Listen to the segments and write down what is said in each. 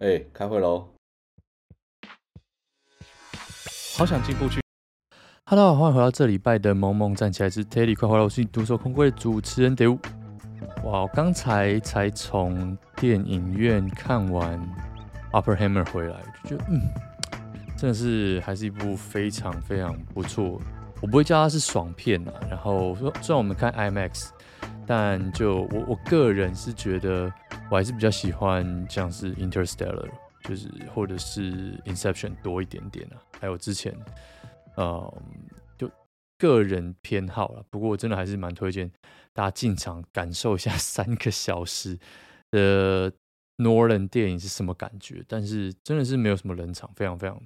哎、欸，开会喽！好想进步去。Hello，欢迎回到这礼拜的萌萌站起来之 Teddy 快回来，我是你独守空闺的主持人 Dave。哇，我刚才才从电影院看完《Upper Hammer》回来，就觉得嗯，真的是还是一部非常非常不错。我不会叫它是爽片啊。然后说，虽然我们看 IMAX，但就我我个人是觉得。我还是比较喜欢像是 Interstellar，就是或者是 Inception 多一点点啊，还有之前，呃，就个人偏好了。不过我真的还是蛮推荐大家进场感受一下 三个小时的 Nolan 电影是什么感觉。但是真的是没有什么冷场，非常非常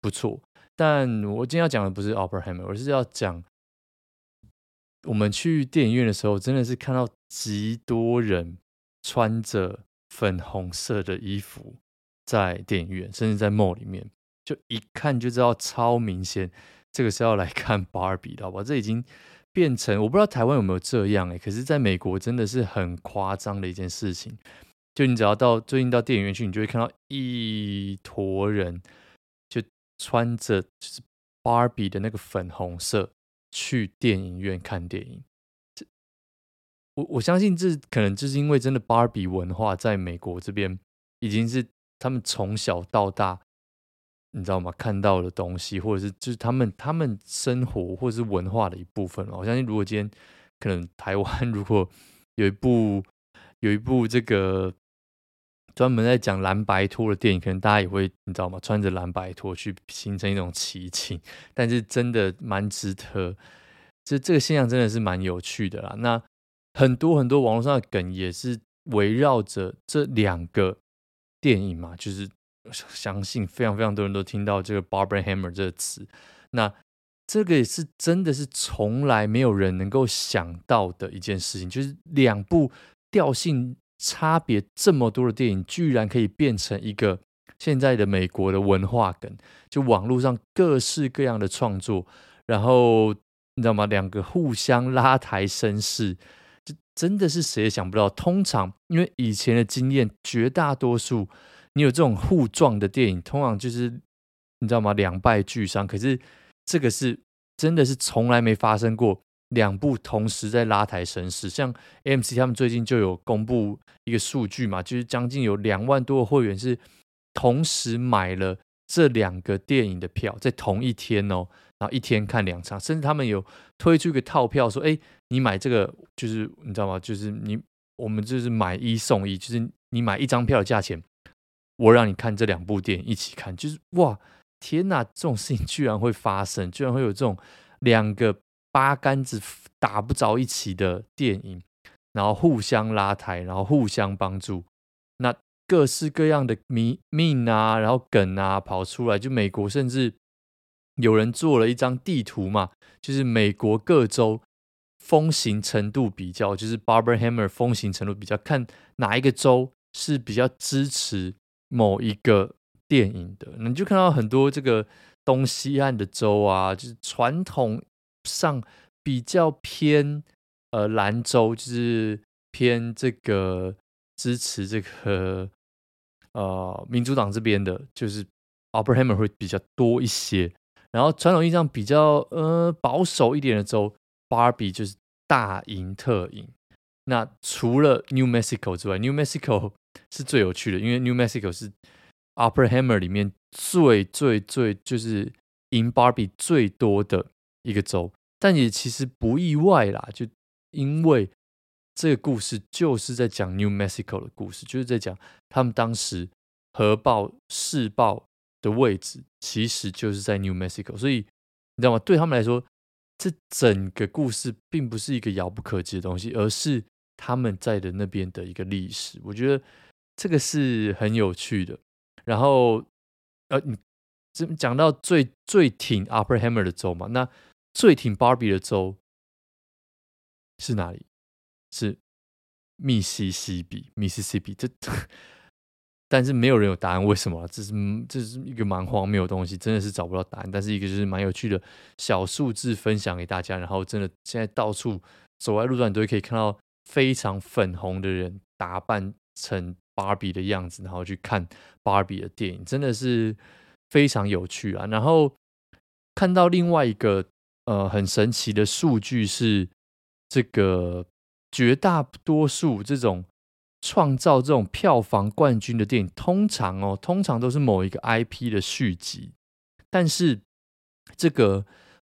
不错。但我今天要讲的不是 Oppenheimer，而是要讲我们去电影院的时候，真的是看到极多人。穿着粉红色的衣服在电影院，甚至在 mall 里面，就一看就知道超明显，这个是要来看 Barbie 的，好吧？这已经变成我不知道台湾有没有这样哎，可是在美国真的是很夸张的一件事情。就你只要到最近到电影院去，你就会看到一坨人，就穿着就是 Barbie 的那个粉红色去电影院看电影。我我相信这可能就是因为真的芭比文化在美国这边已经是他们从小到大，你知道吗？看到的东西，或者是就是他们他们生活或者是文化的一部分。我相信如果今天可能台湾 如果有一部有一部这个专门在讲蓝白拖的电影，可能大家也会你知道吗？穿着蓝白拖去形成一种奇景。但是真的蛮值得，这这个现象真的是蛮有趣的啦。那。很多很多网络上的梗也是围绕着这两个电影嘛，就是相信非常非常多人都听到这个 “Barbenheimer” 这个词。那这个也是真的是从来没有人能够想到的一件事情，就是两部调性差别这么多的电影，居然可以变成一个现在的美国的文化梗，就网络上各式各样的创作，然后你知道吗？两个互相拉抬声势。真的是谁也想不到。通常，因为以前的经验，绝大多数你有这种互撞的电影，通常就是你知道吗？两败俱伤。可是这个是真的是从来没发生过，两部同时在拉抬神势。像 MC 他们最近就有公布一个数据嘛，就是将近有两万多个会员是同时买了这两个电影的票，在同一天哦。然后一天看两场，甚至他们有推出一个套票，说：“哎，你买这个就是你知道吗？就是你我们就是买一送一，就是你买一张票的价钱，我让你看这两部电影一起看。就是哇，天哪，这种事情居然会发生，居然会有这种两个八竿子打不着一起的电影，然后互相拉抬，然后互相帮助，那各式各样的迷命啊，然后梗啊跑出来，就美国甚至。”有人做了一张地图嘛，就是美国各州风行程度比较，就是 Barbenheimer 风行程度比较，看哪一个州是比较支持某一个电影的。你就看到很多这个东西岸的州啊，就是传统上比较偏呃蓝州，就是偏这个支持这个呃民主党这边的，就是 Barbenheimer 会比较多一些。然后传统意义上比较呃保守一点的州，Barbie 就是大赢特赢。那除了 New Mexico 之外，New Mexico 是最有趣的，因为 New Mexico 是 Oppenheimer 里面最最最就是赢 Barbie 最多的一个州。但也其实不意外啦，就因为这个故事就是在讲 New Mexico 的故事，就是在讲他们当时核爆试爆的位置其实就是在 New Mexico，所以你知道吗？对他们来说，这整个故事并不是一个遥不可及的东西，而是他们在的那边的一个历史。我觉得这个是很有趣的。然后，呃，你讲到最最挺 Oppenheimer 的州嘛？那最挺 Barbie 的州是哪里？是密西西比密西西比。这。但是没有人有答案，为什么？这是这是一个蛮荒谬的东西，真的是找不到答案。但是一个就是蛮有趣的小数字分享给大家，然后真的现在到处走在路上，你都可以看到非常粉红的人打扮成芭比的样子，然后去看芭比的电影，真的是非常有趣啊。然后看到另外一个呃很神奇的数据是，这个绝大多数这种创造这种票房冠军的电影，通常哦，通常都是某一个 IP 的续集，但是这个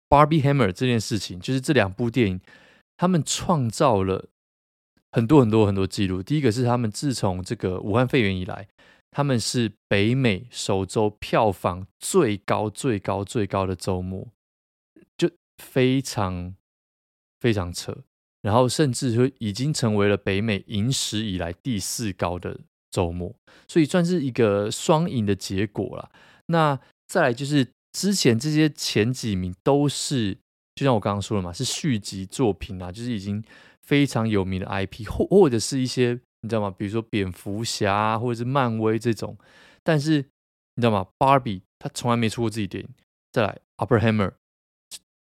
Barbie Hammer 这件事情，就是这两部电影，他们创造了。很多很多很多记录。第一个是他们自从这个武汉肺炎以来，他们是北美首周票房最高、最高、最高的周末，就非常非常扯。然后甚至说已经成为了北美影史以来第四高的周末，所以算是一个双赢的结果了。那再来就是之前这些前几名都是，就像我刚刚说的嘛，是续集作品啊，就是已经。非常有名的 IP，或或者是一些你知道吗？比如说蝙蝠侠或者是漫威这种，但是你知道吗？Barbie 他从来没出过自己电影。再来，Oppenheimer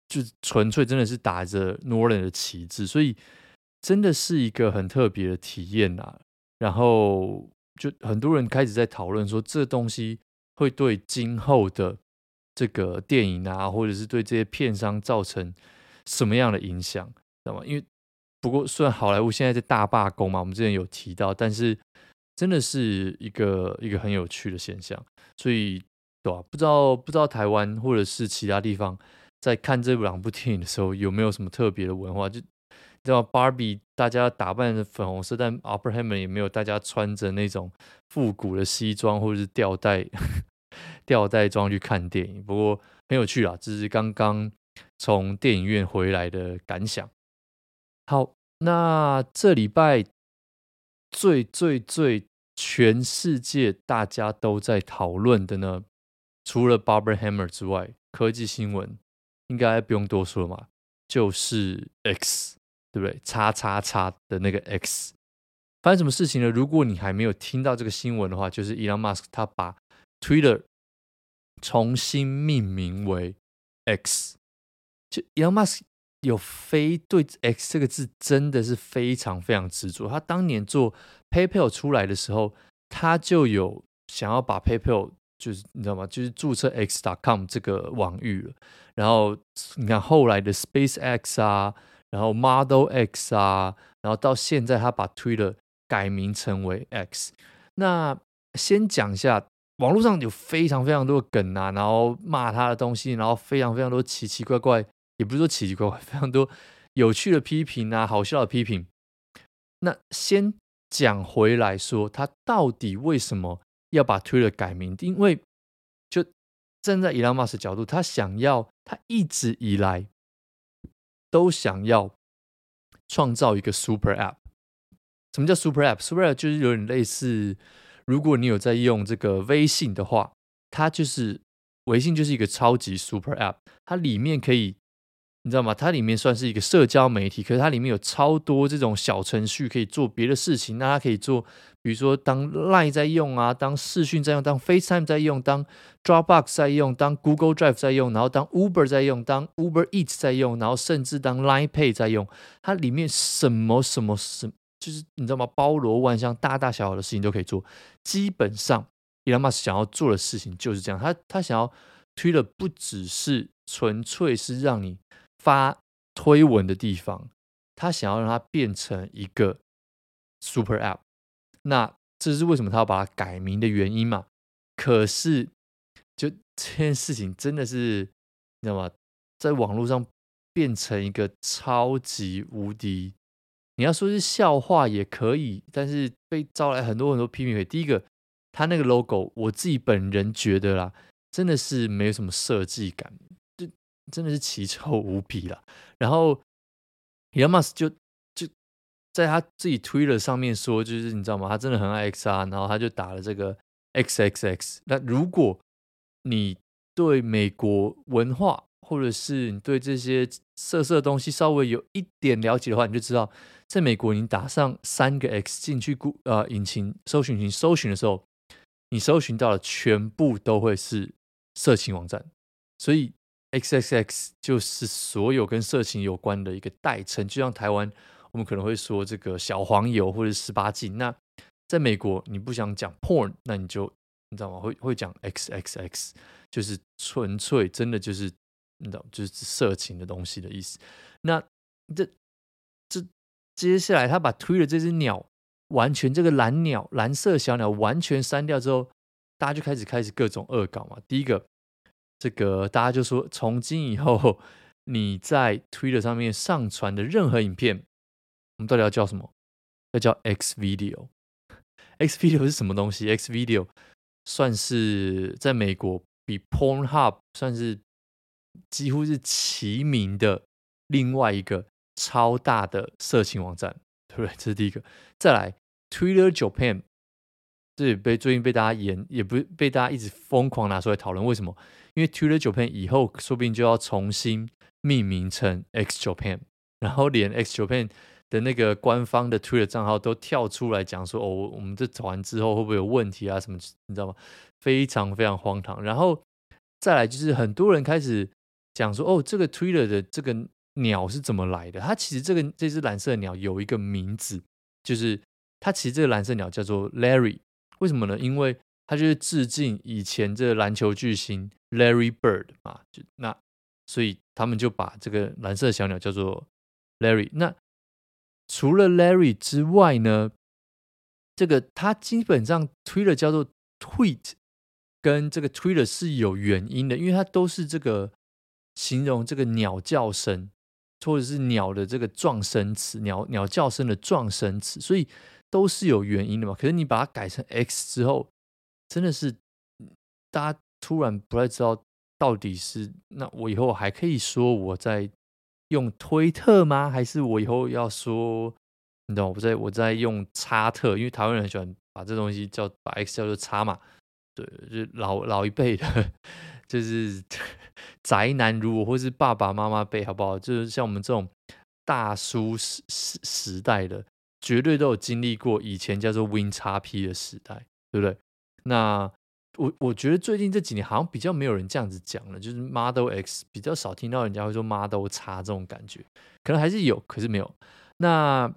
就纯粹真的是打着 Nolan 的旗帜，所以真的是一个很特别的体验啊。然后就很多人开始在讨论说，这东西会对今后的这个电影啊，或者是对这些片商造成什么样的影响，知道吗？因为不过，虽然好莱坞现在在大罢工嘛，我们之前有提到，但是真的是一个一个很有趣的现象。所以，对吧？不知道不知道台湾或者是其他地方在看这两部电影的时候，有没有什么特别的文化？就你知道，Barbie 大家打扮的粉红色，但 Oppenheimer 也没有大家穿着那种复古的西装或者是吊带 吊带装去看电影。不过很有趣啦，这是刚刚从电影院回来的感想。好，那这礼拜最最最全世界大家都在讨论的呢，除了 Barber Hammer 之外，科技新闻应该不用多说了嘛，就是 X，对不对？叉叉叉的那个 X，发生什么事情呢？如果你还没有听到这个新闻的话，就是 Elon Musk 他把 Twitter 重新命名为 X，就 Elon Musk。有非对 X 这个字真的是非常非常执着。他当年做 PayPal 出来的时候，他就有想要把 PayPal 就是你知道吗？就是注册 X.com 这个网域了。然后你看后来的 SpaceX 啊，然后 Model X 啊，然后到现在他把 Twitter 改名成为 X。那先讲一下，网络上有非常非常多的梗啊，然后骂他的东西，然后非常非常多奇奇怪怪。也不是说奇奇怪怪，非常多有趣的批评啊，好笑的批评。那先讲回来说，他到底为什么要把 Twitter 改名？因为就站在 Elon Musk 角度，他想要，他一直以来都想要创造一个 Super App。什么叫 Super App？Super App 就是有点类似，如果你有在用这个微信的话，它就是微信就是一个超级 Super App，它里面可以。你知道吗？它里面算是一个社交媒体，可是它里面有超多这种小程序可以做别的事情。那它可以做，比如说当 Line 在用啊，当视讯在用，当 FaceTime 在用，当 Dropbox 在用，当 Google Drive 在用，然后当 Uber 在用，当 Uber Eat 在用，然后甚至当 Line Pay 在用。它里面什么什么什，就是你知道吗？包罗万象，大大小小的事情都可以做。基本上，Elon Musk 想要做的事情就是这样。他他想要推的不只是纯粹是让你。发推文的地方，他想要让它变成一个 super app，那这是为什么他要把它改名的原因嘛？可是，就这件事情真的是，你知道吗？在网络上变成一个超级无敌，你要说是笑话也可以，但是被招来很多很多批评。第一个，他那个 logo，我自己本人觉得啦，真的是没有什么设计感。真的是奇丑无比了。然后，Elon Musk 就就在他自己 Twitter 上面说，就是你知道吗？他真的很爱 X R，。然后他就打了这个 XXX。那如果你对美国文化，或者是你对这些色色的东西稍微有一点了解的话，你就知道，在美国你打上三个 X 进去谷呃引擎搜寻引擎搜寻的时候，你搜寻到的全部都会是色情网站，所以。XXX 就是所有跟色情有关的一个代称，就像台湾，我们可能会说这个小黄油或者十八禁。那在美国你不想讲 porn，那你就你知道吗？会会讲 XXX，就是纯粹真的就是你知道，就是色情的东西的意思。那这这接下来他把推的这只鸟完全这个蓝鸟蓝色小鸟完全删掉之后，大家就开始开始各种恶搞嘛。第一个，这个大家就说，从今以后你在 Twitter 上面上传的任何影片，我们到底要叫什么？要叫 X Video。X Video 是什么东西？X Video 算是在美国比 Pornhub 算是几乎是齐名的另外一个超大的色情网站，对不对？这是第一个。再来，Twitter Japan，这也被最近被大家演，也不被大家一直疯狂拿出来讨论。为什么？因为 Twitter Japan 以后说不定就要重新命名成 X Japan，然后连 X Japan。的那个官方的 Twitter 账号都跳出来讲说：“哦，我们这转完之后会不会有问题啊？什么你知道吗？非常非常荒唐。然后再来就是很多人开始讲说：哦，这个 Twitter 的这个鸟是怎么来的？它其实这个这只蓝色鸟有一个名字，就是它其实这个蓝色鸟叫做 Larry。为什么呢？因为它就是致敬以前这个篮球巨星 Larry Bird 嘛。就那所以他们就把这个蓝色小鸟叫做 Larry。那除了 Larry 之外呢，这个它基本上 Twitter 叫做 Tweet，跟这个 Twitter 是有原因的，因为它都是这个形容这个鸟叫声，或者是鸟的这个状声词，鸟鸟叫声的状声词，所以都是有原因的嘛。可是你把它改成 X 之后，真的是大家突然不太知道到底是那我以后还可以说我在。用推特吗？还是我以后要说，你懂我？在我在用叉特，因为台湾人很喜欢把这东西叫把 X 叫做叉嘛。对，就老老一辈的，就是宅男如我，或是爸爸妈妈辈，好不好？就是像我们这种大叔时时时代的，绝对都有经历过以前叫做 Win 叉 P 的时代，对不对？那。我我觉得最近这几年好像比较没有人这样子讲了，就是 Model X 比较少听到人家会说 Model X 这种感觉，可能还是有，可是没有。那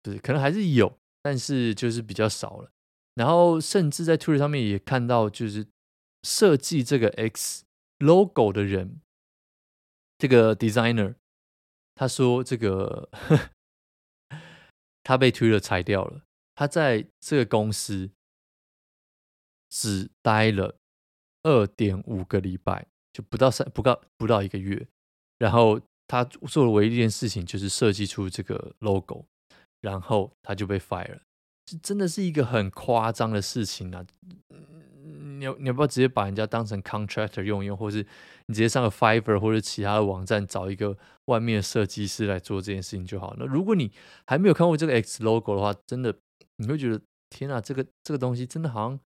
不是可能还是有，但是就是比较少了。然后甚至在 Twitter 上面也看到，就是设计这个 X logo 的人，这个 designer，他说这个他被 Twitter 裁掉了，他在这个公司。只待了二点五个礼拜，就不到三不到不到一个月，然后他做的唯一一件事情就是设计出这个 logo，然后他就被 fire 了，这真的是一个很夸张的事情啊！你要你要不要直接把人家当成 contractor 用一用，或是你直接上个 Fiverr 或者其他的网站找一个外面的设计师来做这件事情就好了。如果你还没有看过这个 X logo 的话，真的你会觉得天啊，这个这个东西真的好像。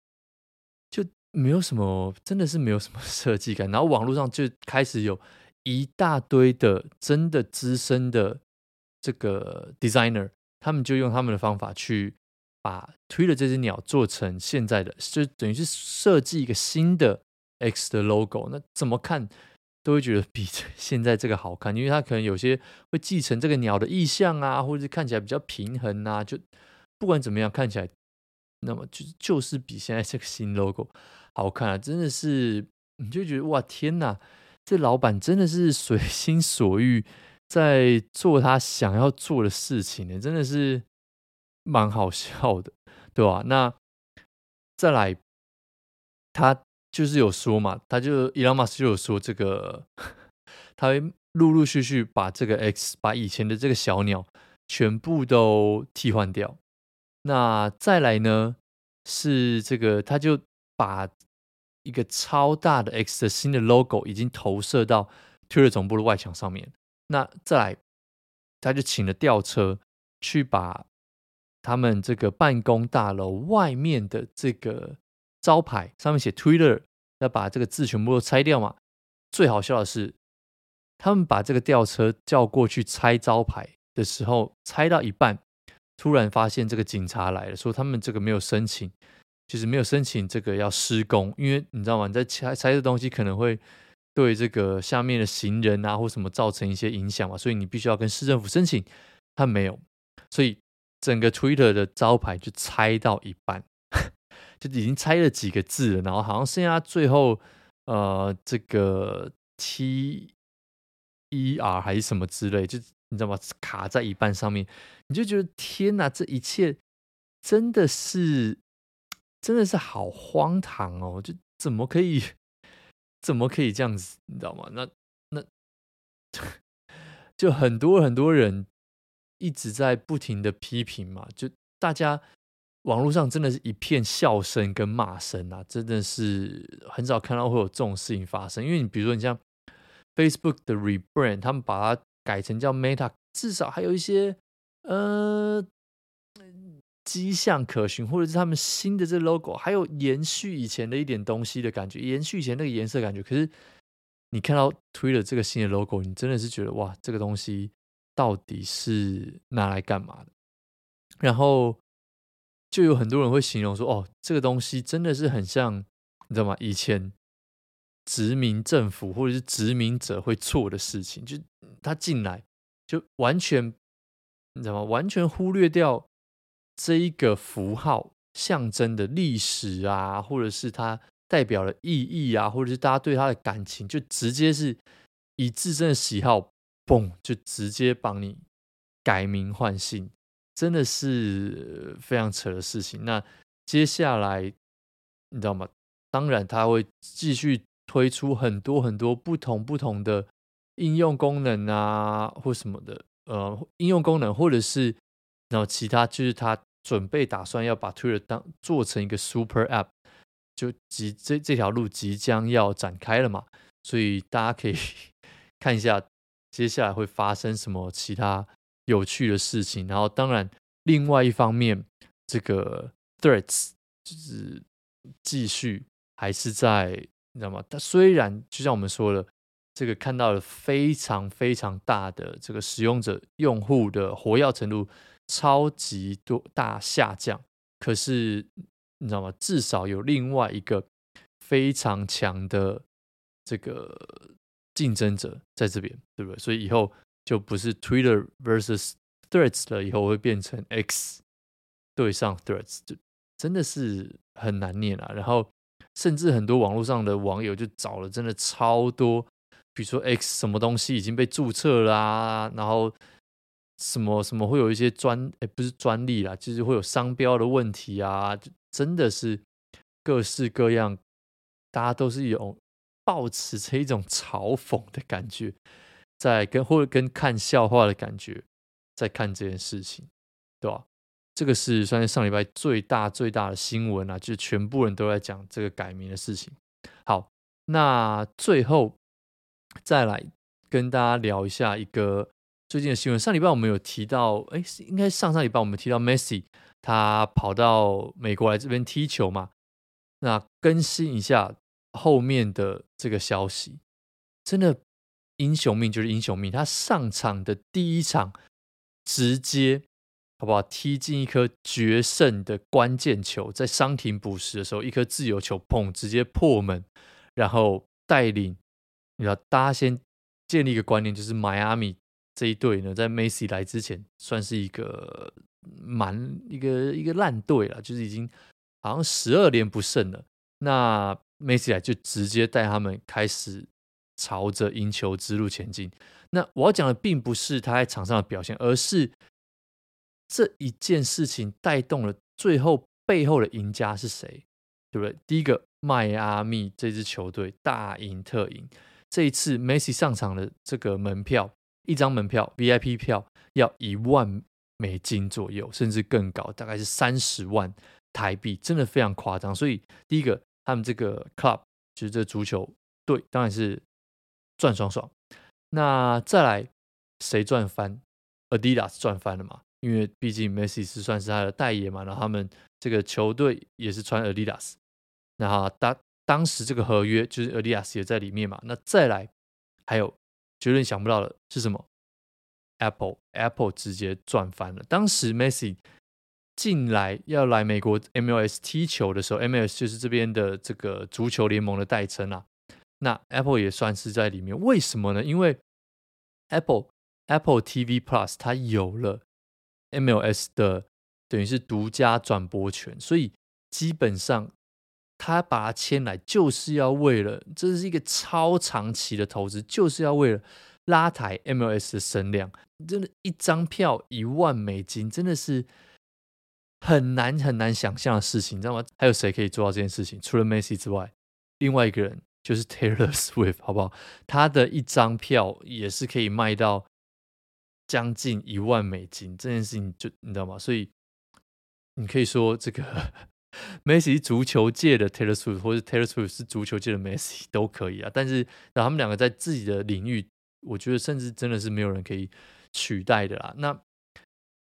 就没有什么，真的是没有什么 设计感。然后网络上就开始有一大堆的真的资深的这个 designer，他们就用他们的方法去把 Twitter 这只鸟做成现在的，就等于是设计一个新的 X 的 logo。那怎么看都会觉得比 现在这个好看，因为它可能有些会继承这个鸟的意象啊，或者是看起来比较平衡啊。就不管怎么样，看起来。那么就就是比现在这个新 logo 好看啊，真的是你就觉得哇天哪，这老板真的是随心所欲在做他想要做的事情呢，真的是蛮好笑的，对吧？那再来，他就是有说嘛，他就伊朗马斯就有说这个，他会陆陆续续把这个 X 把以前的这个小鸟全部都替换掉。那再来呢，是这个，他就把一个超大的 X 的新的 logo 已经投射到 Twitter 总部的外墙上面。那再来，他就请了吊车去把他们这个办公大楼外面的这个招牌上面写 Twitter，要把这个字全部都拆掉嘛。最好笑的是，他们把这个吊车叫过去拆招牌的时候，拆到一半。突然发现这个警察来了，说他们这个没有申请，就是没有申请这个要施工，因为你知道吗？你在拆拆的东西可能会对这个下面的行人啊或什么造成一些影响嘛，所以你必须要跟市政府申请。他没有，所以整个 Twitter 的招牌就拆到一半，就已经拆了几个字了，然后好像剩下最后呃这个 T E R 还是什么之类，就你知道吗？卡在一半上面，你就觉得天哪，这一切真的是真的是好荒唐哦！就怎么可以怎么可以这样子，你知道吗？那那 就很多很多人。一直在不停的批评嘛，就大家网络上真的是一片笑声跟骂声啊，真的是很少看到会有这种事情发生。因为你比如说你像 Facebook 的 rebrand，他们把它改成叫 Meta，至少还有一些呃迹象可循，或者是他们新的这 logo 还有延续以前的一点东西的感觉，延续以前那个颜色感觉。可是你看到 Twitter 这个新的 logo，你真的是觉得哇，这个东西。到底是拿来干嘛的？然后就有很多人会形容说：“哦，这个东西真的是很像，你知道吗？以前殖民政府或者是殖民者会做的事情，就他进来就完全，你知道吗？完全忽略掉这一个符号象征的历史啊，或者是它代表的意义啊，或者是大家对它的感情，就直接是以自身的喜好。”嘣，就直接帮你改名换姓，真的是非常扯的事情。那接下来你知道吗？当然，他会继续推出很多很多不同不同的应用功能啊，或什么的。呃，应用功能，或者是然后其他，就是他准备打算要把 Twitter 当做成一个 Super App，就即这这条路即将要展开了嘛。所以大家可以 看一下。接下来会发生什么其他有趣的事情？然后，当然，另外一方面，这个 threats 就是继续还是在，你知道吗？它虽然就像我们说的，这个看到了非常非常大的这个使用者用户的活跃程度超级多大下降，可是你知道吗？至少有另外一个非常强的这个。竞争者在这边，对不对？所以以后就不是 Twitter versus Threads 了，以后会变成 X 对上 Threads，就真的是很难念啊。然后甚至很多网络上的网友就找了真的超多，比如说 X 什么东西已经被注册啦、然后什么什么会有一些专，哎，不是专利啦，就是会有商标的问题啊，就真的是各式各样，大家都是有。抱持着一种嘲讽的感觉，在跟或者跟看笑话的感觉，在看这件事情，对吧？这个是算是上礼拜最大最大的新闻啊，就是全部人都在讲这个改名的事情。好，那最后再来跟大家聊一下一个最近的新闻。上礼拜我们有提到，哎，应该上上礼拜我们提到 Messi 他跑到美国来这边踢球嘛？那更新一下。后面的这个消息，真的英雄命就是英雄命。他上场的第一场，直接好不好踢进一颗决胜的关键球，在伤停补时的时候，一颗自由球砰，直接破门，然后带领你知道，大家先建立一个观念，就是迈阿密这一队呢，在梅西来之前，算是一个蛮一个一个烂队了，就是已经好像十二连不胜了。那梅西来就直接带他们开始朝着赢球之路前进。那我要讲的并不是他在场上的表现，而是这一件事情带动了最后背后的赢家是谁，对不对？第一个，迈阿密这支球队大赢特赢。这一次梅西上场的这个门票，一张门票 VIP 票要一万美金左右，甚至更高，大概是三十万台币，真的非常夸张。所以第一个。他们这个 club 就是这足球队，当然是赚爽爽。那再来谁赚翻？Adidas 赚翻了嘛？因为毕竟 Messi 是算是他的代言嘛，然后他们这个球队也是穿 Adidas。然后当当时这个合约就是 Adidas 也在里面嘛。那再来还有绝对想不到的是什么？Apple Apple 直接赚翻了。当时 Messi。进来要来美国 MLS 踢球的时候，MLS 就是这边的这个足球联盟的代称啊。那 Apple 也算是在里面，为什么呢？因为 Apple Apple TV Plus 它有了 MLS 的等于是独家转播权，所以基本上他把它签来就是要为了，这是一个超长期的投资，就是要为了拉抬 MLS 的声量。真的，一张票一万美金，真的是很难很难想象的事情，你知道吗？还有谁可以做到这件事情？除了梅西之外，另外一个人就是 Taylor Swift，好不好？他的一张票也是可以卖到将近一万美金，这件事情就你知道吗？所以你可以说这个 梅西足球界的 Taylor Swift，或者 Taylor Swift 是足球界的梅西都可以啊。但是，然后他们两个在自己的领域，我觉得甚至真的是没有人可以。取代的啦。那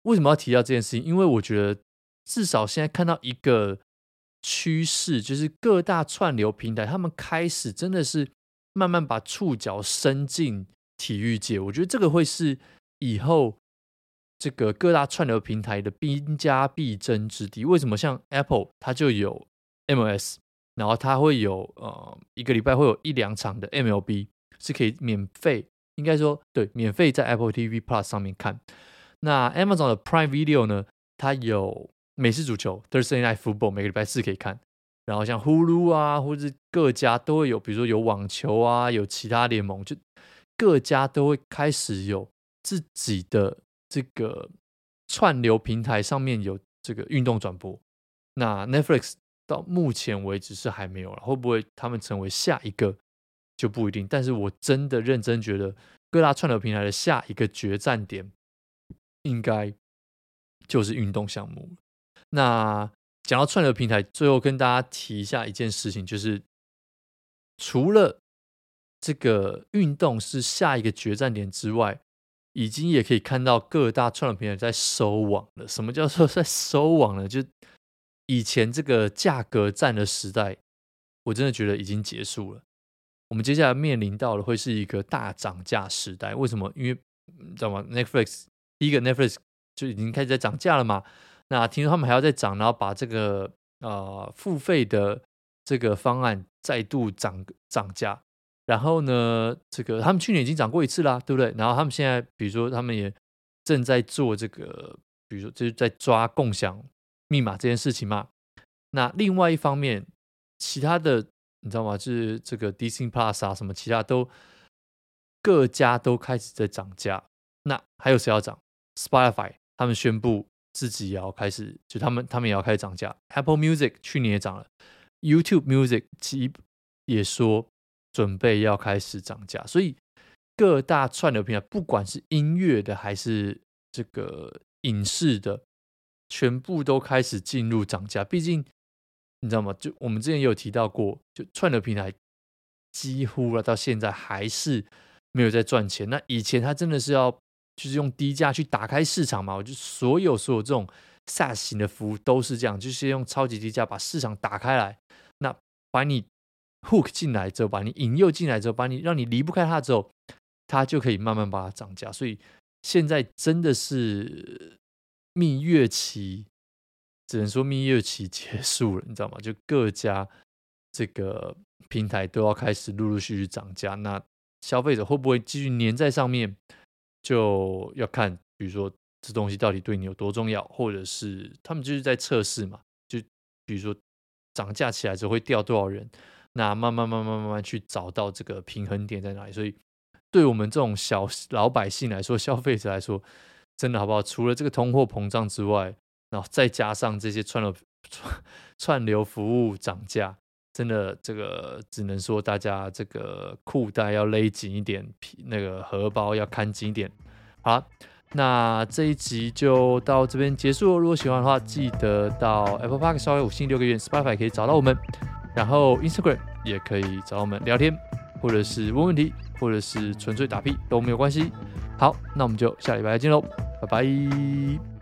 为什么要提到这件事情？因为我觉得至少现在看到一个趋势，就是各大串流平台他们开始真的是慢慢把触角伸进体育界。我觉得这个会是以后这个各大串流平台的兵家必争之地。为什么？像 Apple 它就有 M S，然后它会有呃一个礼拜会有一两场的 MLB 是可以免费。应该说，对，免费在 Apple TV Plus 上面看。那 Amazon 的 Prime Video 呢？它有美式足球 Thursday Night Football，每个礼拜四可以看。然后像呼噜啊，或者各家都会有，比如说有网球啊，有其他联盟，就各家都会开始有自己的这个串流平台上面有这个运动转播。那 Netflix 到目前为止是还没有了，会不会他们成为下一个？就不一定，但是我真的认真觉得各大串流平台的下一个决战点，应该就是运动项目了。那讲到串流平台，最后跟大家提一下一件事情，就是除了这个运动是下一个决战点之外，已经也可以看到各大串流平台在收网了。什么叫做 在收网了？就以前这个价格战的时代，我真的觉得已经结束了。我们接下来面临到的会是一个大涨价时代。为什么？因为你知道吗？Netflix 第一个 Netflix 就已经开始在涨价了嘛。那听说他们还要再涨，然后把这个呃付费的这个方案再度涨涨价。然后呢，这个他们去年已经涨过一次啦，对不对？然后他们现在，比如说他们也正在做这个，比如说就是在抓共享密码这件事情嘛。那另外一方面，其他的。你知道吗？就是这个 DCIN Plus 啊，什么其他都各家都开始在涨价。那还有谁要涨？Spotify 他们宣布自己也要开始，就他们他们也要开始涨价。Apple Music 去年也涨了，YouTube Music 其也说准备要开始涨价。所以各大串流平台，不管是音乐的还是这个影视的，全部都开始进入涨价。毕竟。你知道吗？就我们之前也有提到过，就串流平台几乎了到现在还是没有在赚钱。那以前它真的是要就是用低价去打开市场嘛？我就所有所有这种 SaaS 型的服务都是这样，就是用超级低价把市场打开来，那把你 hook 进来之后，把你引诱进来之后，把你让你离不开它之后，它就可以慢慢把它涨价。所以现在真的是蜜月期。只能说蜜月期结束了，你知道吗？就各家这个平台都要开始陆陆续续涨价，那消费者会不会继续粘在上面，就要看，比如说这东西到底对你有多重要，或者是他们就是在测试嘛，就比如说涨价起来之后会掉多少人，那慢慢慢慢慢慢去找到这个平衡点在哪里。所以对我们这种小老百姓来说，消费者来说，真的好不好？除了这个通货膨胀之外，然后再加上这些串流串串流服务涨价，真的这个只能说大家这个裤带要勒紧一点，皮那个荷包要看紧一点。好，那这一集就到这边结束了。如果喜欢的话，记得到 Apple Park 稍微五星六个月，Spotify 可以找到我们，然后 Instagram 也可以找我们聊天，或者是问问题，或者是纯粹打屁都没有关系。好，那我们就下礼拜再见喽，拜拜。